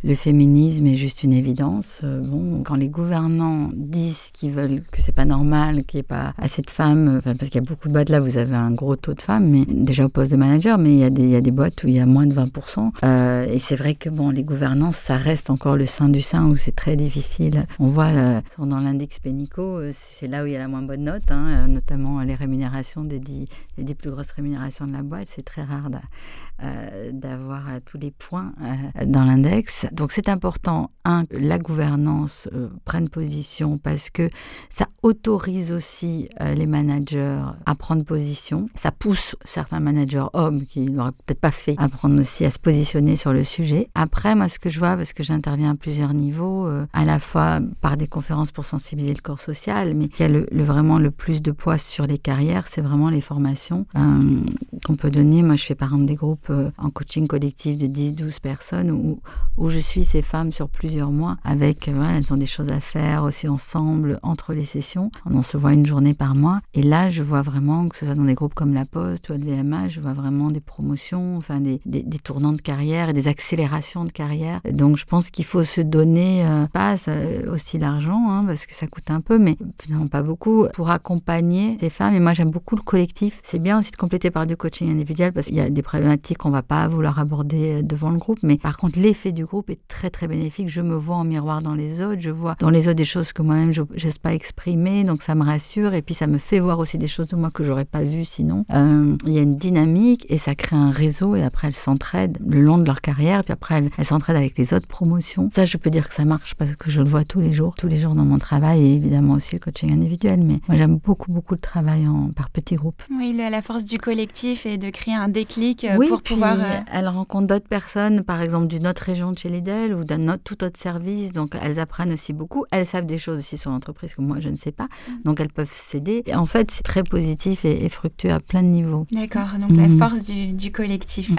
le féminisme est juste une évidence. Euh, bon, quand les gouvernants disent qu'ils veulent que c'est pas normal, qu'il n'y ait pas assez de femmes, parce qu'il y a beaucoup de boîtes là, vous avez un gros taux de femmes, mais déjà au poste de manager, mais il y a des, boîtes où il y a moins de 20%. Euh, et c'est vrai que bon, les gouvernances, ça reste encore le sein du sein où c'est très difficile. On voit euh, dans l'index Pénico, c'est là où il y a la moins bonne note, hein, notamment les rémunérations des dix, dix plus grosses rémunérations de la boîte. C'est très rare d'avoir tous les points dans l'index. Donc c'est important, un, que la gouvernance euh, prenne position parce que ça autorise aussi euh, les managers à prendre position. Ça pousse certains managers hommes qui n'auraient peut-être pas fait à prendre aussi à se positionner sur le sujet. Après, moi, ce que je vois, parce que j'interviens à plusieurs niveaux, euh, à la fois par des conférences pour sensibiliser le corps social, mais qui a le, vraiment le plus de poids sur les carrières, c'est vraiment les formations qu'on peut donner. Moi, je fais par exemple des groupes en coaching collectif de 10-12 personnes où, où je suis ces femmes sur plusieurs mois avec, voilà, elles ont des choses à faire aussi ensemble entre les sessions. On se voit une journée par mois. Et là, je vois vraiment, que ce soit dans des groupes comme La Poste ou le VMA, je vois vraiment des promotions, enfin des, des, tournants de carrière et des accélérations de carrière. Donc, je pense qu'il faut se donner, euh, pas aussi l'argent, hein, parce que ça coûte un peu, mais finalement pas beaucoup, pour accompagner ces femmes. Et moi, j'aime beaucoup le collectif. C'est bien aussi de compléter par du coaching individuel, parce qu'il y a des problématiques qu'on va pas vouloir aborder devant le groupe. Mais par contre, l'effet du groupe est très très bénéfique. Je me vois en miroir dans les autres, je vois dans les autres des choses que moi-même je n'ose pas exprimer, donc ça me rassure et puis ça me fait voir aussi des choses de moi que j'aurais pas vues sinon. Euh, il y a une dynamique et ça crée un réseau et après elles s'entraident le long de leur carrière, puis après elles s'entraident avec les autres promotions. Ça, je peux dire que ça marche parce que je le vois tous les jours, tous les jours dans mon travail et évidemment aussi le coaching individuel. Mais moi, j'aime beaucoup beaucoup le travail en, par petits groupes. Oui, la force du collectif et de créer un déclic euh, pour pouvoir. Elle rencontre d'autres personnes, par exemple d'une autre région de chez Lidl ou d'un tout autre service. Donc elles apprennent aussi beaucoup. Elles savent des choses aussi sur l'entreprise que moi je ne sais pas. Mm. Donc elles peuvent s'aider. En fait, c'est très positif et, fructueux à plein de niveaux. D'accord. Donc la force du, collectif.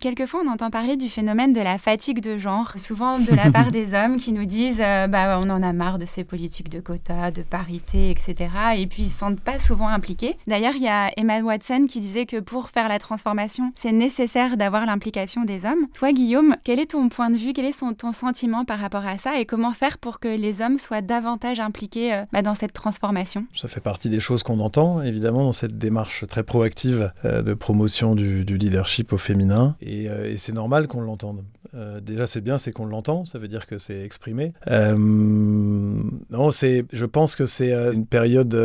quelquefois, on entend parler du phénomène de la fatigue de genre, souvent de la part (laughs) des hommes qui nous disent bah, on en a marre de ces politiques de quotas, de parité, etc. Et puis ils ne se sentent pas souvent impliqués. D'ailleurs, il y a Emma Watson qui disait que pour faire la transformation, c'est nécessaire d'avoir l'implication des hommes. Toi, Guillaume, quel est ton point de vue, quel est ton sentiment par rapport à ça et comment faire pour que les hommes soient davantage impliqués euh, bah, dans cette transformation? Ça fait partie des choses qu'on entend, évidemment, dans cette démarche très proactive euh, de promotion du, leadership au féminin. Et, euh, c'est normal qu'on l'entende. déjà, c'est bien, c'est qu'on l'entend, ça veut dire que c'est exprimé. non, c'est, je pense que c'est une période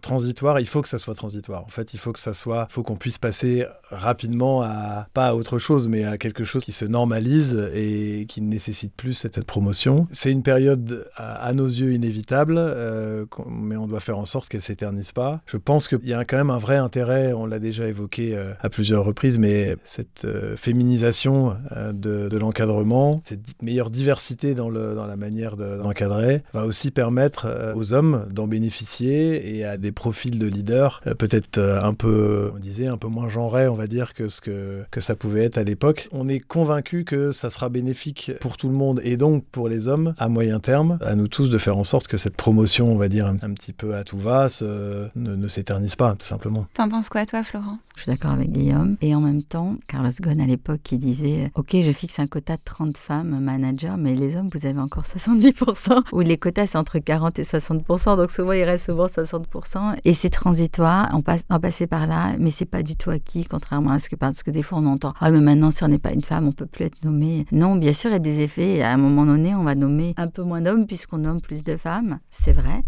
transitoire. Il faut que ça soit transitoire. En fait, il faut que ça soit, faut qu'on puisse passer rapidement à pas à autre chose, mais à quelque chose qui se normalise et qui ne nécessite plus cette promotion. C'est une période à, nos yeux inévitable, euh, mais on doit faire en sorte qu'elle s'éternise pas. Je pense qu'il y a quand même un vrai intérêt, on l'a déjà évoqué euh, à plusieurs reprises, mais cette euh, féminisation de, l'encadrement, cette meilleure diversité dans la manière d'encadrer, va aussi permettre aux hommes d'en bénéficier et à des profils de leaders peut-être un peu, on disait, un peu moins genrés, on va dire, que ce que, que ça pouvait être à l'époque. On est convaincu que ça sera bénéfique pour tout le monde et donc pour les hommes à moyen terme, à nous tous de faire en sorte que cette promotion, on va dire, un, petit peu à tout va, ne, ne s'éternise pas, tout simplement. T'en penses quoi, toi, Florence? Je suis d'accord avec Guillaume. Et en même temps, Carlos Ghosn, à l'époque, qui disait Ok, je fixe un quota de 30 femmes managers, mais les hommes, vous avez encore 70%, ou les quotas, c'est entre 40 et 60%, donc souvent, il reste souvent 60%. Et c'est transitoire, on, passe, on va passer par là, mais c'est pas du tout acquis, contrairement à ce que, parce que des fois, on entend Ah, mais maintenant, si on n'est pas une femme, on peut plus être nommé. Non, bien sûr, il y a des effets. À un moment donné, on va nommer un peu moins d'hommes puisqu'on nomme plus de femmes. C'est vrai.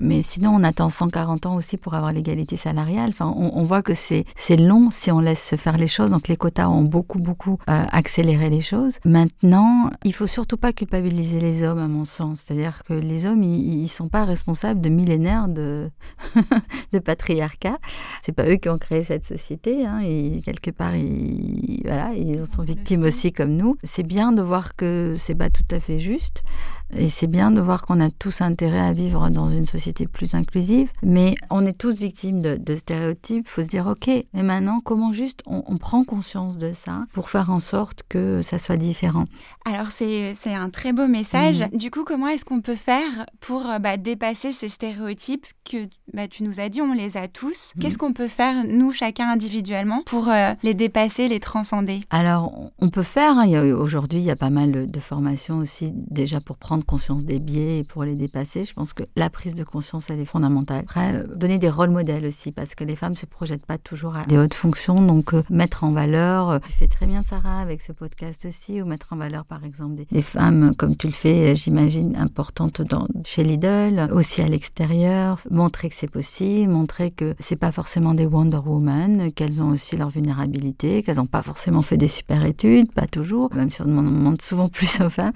Mais sinon, on attend 140 ans aussi pour avoir l'égalité salariale. Enfin, on, voit que c'est long si on laisse se faire les choses. Donc, les quotas ont beaucoup, beaucoup euh, accéléré les choses. Maintenant, il faut surtout pas culpabiliser les hommes, à mon sens. C'est-à-dire que les hommes, ils, ne sont pas responsables de millénaires de (laughs) patriarcat. C'est pas eux qui ont créé cette société. Hein. Et quelque part, ils, voilà, ils sont victimes aussi comme nous. C'est bien de voir que c'est pas tout à fait juste. Et c'est bien de voir qu'on a tous intérêt à vivre dans une société plus inclusive, mais on est tous victimes de, stéréotypes. Il faut se dire, ok, mais maintenant, comment juste on, prend conscience de ça pour faire en sorte que ça soit différent? Alors, c'est un très beau message. Mhm. Du coup, comment est-ce qu'on peut faire pour bah, dépasser ces stéréotypes que bah, tu nous as dit, on les a tous? Mhm. Qu'est-ce qu'on peut faire, nous, chacun individuellement, pour euh, les dépasser, les transcender Alors, on peut faire, hein, aujourd'hui, il y a pas mal de formations aussi déjà pour prendre conscience des biais et pour les dépasser. Je pense que la prise de conscience, elle est fondamentale. Après, euh, donner des rôles modèles aussi, parce que les femmes ne se projettent pas toujours à des hautes fonctions. Donc, euh, mettre en valeur, tu fais très bien Sarah avec ce podcast aussi, ou mettre en valeur par exemple des, femmes, comme tu le fais, j'imagine, importantes chez Lidl, aussi à l'extérieur, montrer que c'est possible, montrer que c'est pas forcément des Wonder Woman, qu'elles ont aussi leur vulnérabilité, qu'elles n'ont pas forcément fait des super études, pas toujours, même si on demande souvent (laughs) plus aux femmes.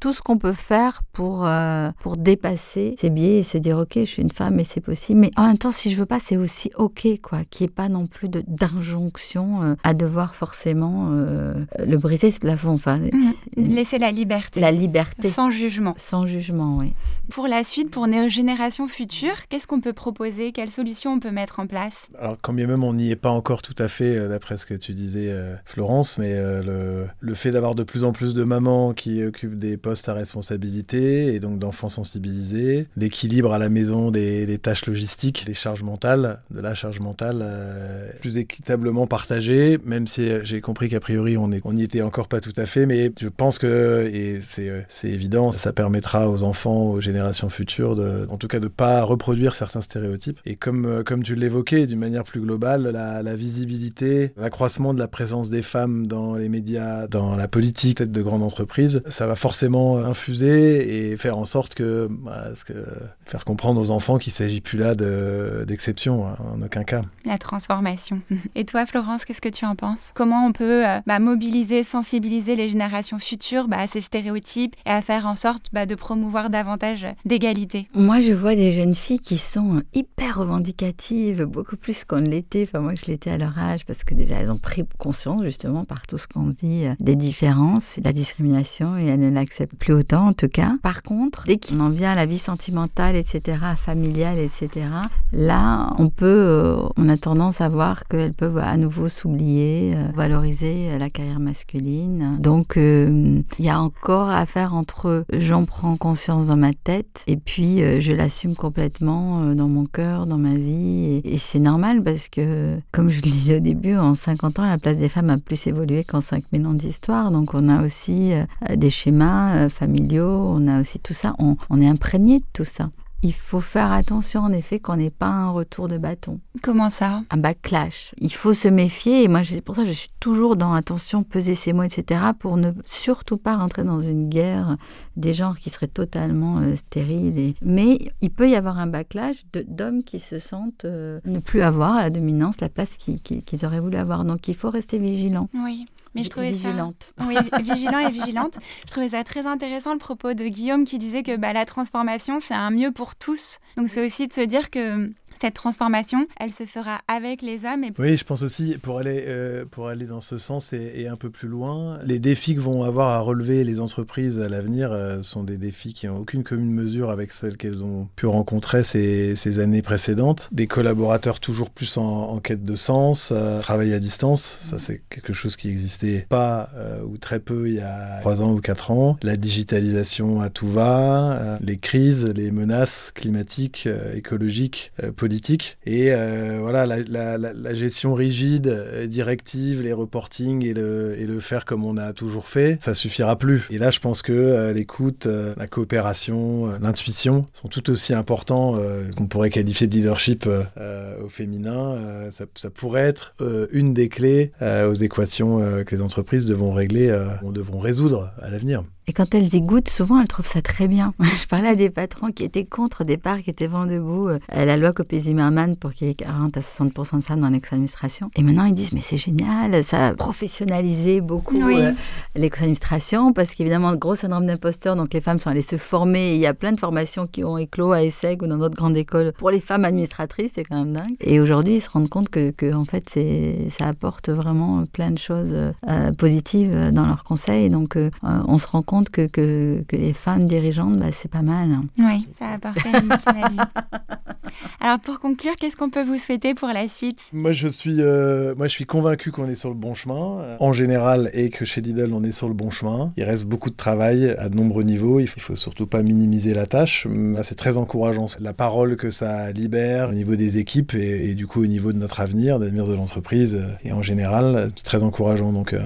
Tout ce qu'on peut faire pour, euh, pour dépasser ces biais et se dire ok je suis une femme et c'est possible mais en même temps si je veux pas c'est aussi ok quoi qu'il n'y ait pas non plus d'injonction euh, à devoir forcément euh, le briser ce plafond enfin mhm. laisser la liberté. La liberté. Sans jugement. Sans jugement oui. Pour la suite pour nos générations futures qu'est-ce qu'on peut proposer? Quelles solutions on peut mettre en place? Alors quand bien même on n'y est pas encore tout à fait d'après ce que tu disais Florence mais le, le fait d'avoir de plus en plus de mamans qui occupent des postes à responsabilité et donc d'enfants sensibilisés, l'équilibre à la maison des, tâches logistiques, des charges mentales, de la charge mentale euh, plus équitablement partagée, même si euh, j'ai compris qu'a priori on n'y on était encore pas tout à fait, mais je pense que, et c'est euh, évident, ça permettra aux enfants, aux générations futures, de, en tout cas de pas reproduire certains stéréotypes. Et comme, comme tu l'évoquais, d'une manière plus globale, la, la visibilité, l'accroissement de la présence des femmes dans les médias, dans la politique, peut-être de grandes entreprises, ça va forcément infuser et faire en sorte que, bah, que faire comprendre aux enfants qu'il s'agit plus là d'exception, hein, en aucun cas. La transformation. (laughs) Et toi, Florence, qu'est-ce que tu en penses? Comment on peut euh, bah, mobiliser, sensibiliser les générations futures bah, à ces stéréotypes et à faire en sorte bah, de promouvoir davantage d'égalité? Moi, je vois des jeunes filles qui sont hyper revendicatives, beaucoup plus qu'on l'était. Enfin, moi, je l'étais à leur âge parce que déjà, elles ont pris conscience justement par tout ce qu'on dit euh, des différences, la discrimination et elles ne l'acceptent plus autant en tout cas. Par contre, dès qu'on en vient à la vie sentimentale, etc., familiale, etc., là, on peut, euh, on a tendance à voir qu'elles peuvent à nouveau s'oublier, euh, valoriser la carrière masculine. Donc, il y a encore à faire entre j'en prends conscience dans ma tête et puis je l'assume complètement dans mon cœur, dans ma vie. Et, et c'est normal parce que, comme je le disais au début, en 50 ans, la place des femmes a plus évolué qu'en 5000 ans d'histoire. Donc on a aussi euh, des schémas euh, familiaux, on a aussi tout ça, on, on est imprégné de tout ça il faut faire attention en effet qu'on n'ait pas un retour de bâton. Comment ça? Un backlash. Il faut se méfier et moi c'est pour ça que je suis toujours dans attention, peser ses mots, etc. pour ne surtout pas rentrer dans une guerre des genres qui serait totalement euh, stérile. Mais il peut y avoir un backlash d'hommes qui se sentent euh, ne plus avoir la dominance, la place qu'ils auraient voulu avoir. Donc il faut rester vigilant. Oui. Mais je trouvais vigilante. ça. Oui, vigilant et vigilante. Je trouvais ça très intéressant le propos de Guillaume qui disait que bah, la transformation, c'est un mieux pour tous. Donc c'est aussi de se dire que cette transformation, elle se fera avec les hommes. Et... Oui, je pense aussi, pour aller, euh, pour aller dans ce sens et, un peu plus loin, les défis que vont avoir à relever les entreprises à l'avenir euh, sont des défis qui n'ont aucune commune mesure avec celles qu'elles ont pu rencontrer ces, ces, années précédentes. Des collaborateurs toujours plus en, quête de sens, euh, travail à distance, ça c'est quelque chose qui n'existait pas ou très peu il y a 3 ans ou 4 ans. La digitalisation à tout va, les crises, les menaces climatiques, écologiques, Et euh, voilà, la, gestion rigide, euh, directive, les reporting et le, et le faire comme on a toujours fait, ça suffira plus. Et là, je pense que euh, l'écoute, la coopération, l'intuition sont tout aussi importants qu'on pourrait qualifier de leadership au féminin. Ça, ça, pourrait être une des clés aux équations que les entreprises devront régler, devront résoudre à l'avenir. Et quand elles y goûtent, souvent elles trouvent ça très bien. (laughs) Je parlais à des patrons qui étaient contre au départ, qui étaient vent debout, euh, la loi Copé-Zimmermann pour qu'il y ait 40 à 60% de femmes dans l'ex-administration. Et maintenant ils disent mais c'est génial, ça a professionnalisé beaucoup euh, l'ex-administration parce qu'évidemment gros syndrome d'imposteur, donc les femmes sont allées se former. il y a plein de formations qui ont éclos à ESSEC ou dans d'autres grandes écoles pour les femmes administratrices, c'est quand même dingue. Et aujourd'hui ils se rendent compte que, que en fait ça apporte vraiment plein de choses euh, positives dans leurs conseils. Donc on se rend compte que, que, que les femmes dirigeantes, bah, c'est pas mal. Oui, ça apporte une Alors pour conclure, qu'est-ce qu'on peut vous souhaiter pour la suite? Moi je suis, euh, moi je suis convaincu qu'on est sur le bon chemin en général et que chez Lidl on est sur le bon chemin. Il reste beaucoup de travail à de nombreux niveaux. Il faut, faut surtout pas minimiser la tâche. C'est très encourageant la parole que ça libère au niveau des équipes et, du coup au niveau de notre avenir, d'avenir de l'entreprise et en général, c'est très encourageant. Donc euh,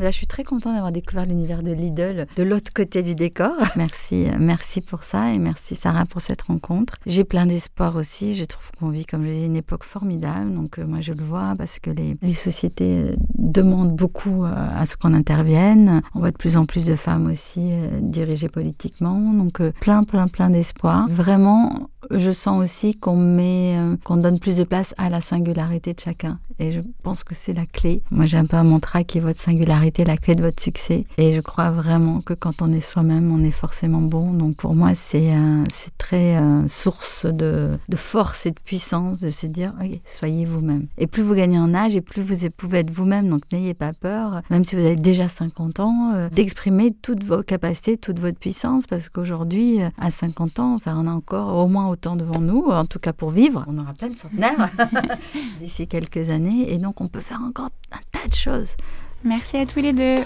Là, je suis très contente d'avoir découvert l'univers de Lidl de l'autre côté du décor. (laughs) Merci, merci pour ça et merci Sarah pour cette rencontre. J'ai plein d'espoir aussi. Je trouve qu'on vit, comme je disais, une époque formidable. Donc, euh, moi, je le vois parce que les, sociétés euh, demandent beaucoup euh, à ce qu'on intervienne. On voit de plus en plus de femmes aussi dirigées politiquement. Donc, plein, plein, plein d'espoir. Vraiment, je sens aussi qu'on met, qu'on donne plus de place à la singularité de chacun. Et je pense que c'est la clé. Moi, j'ai un peu un mantra qui est votre singularité la clé de votre succès. Et je crois vraiment que quand on est soi-même, on est forcément bon. Donc pour moi, c'est c'est très euh, source de, de, force et de puissance de se dire, soyez vous-même. Et plus vous gagnez en âge et plus vous pouvez être vous-même. Donc n'ayez pas peur, même si vous avez déjà 50 ans, euh, d'exprimer toutes vos capacités, toute votre puissance. Parce qu'aujourd'hui, euh, à 50 ans, enfin, on a encore au moins autant devant nous, en tout cas pour vivre. On aura plein de centenaires (laughs) (laughs) d'ici quelques années. Et donc on peut faire encore un tas de choses. Merci à tous les deux.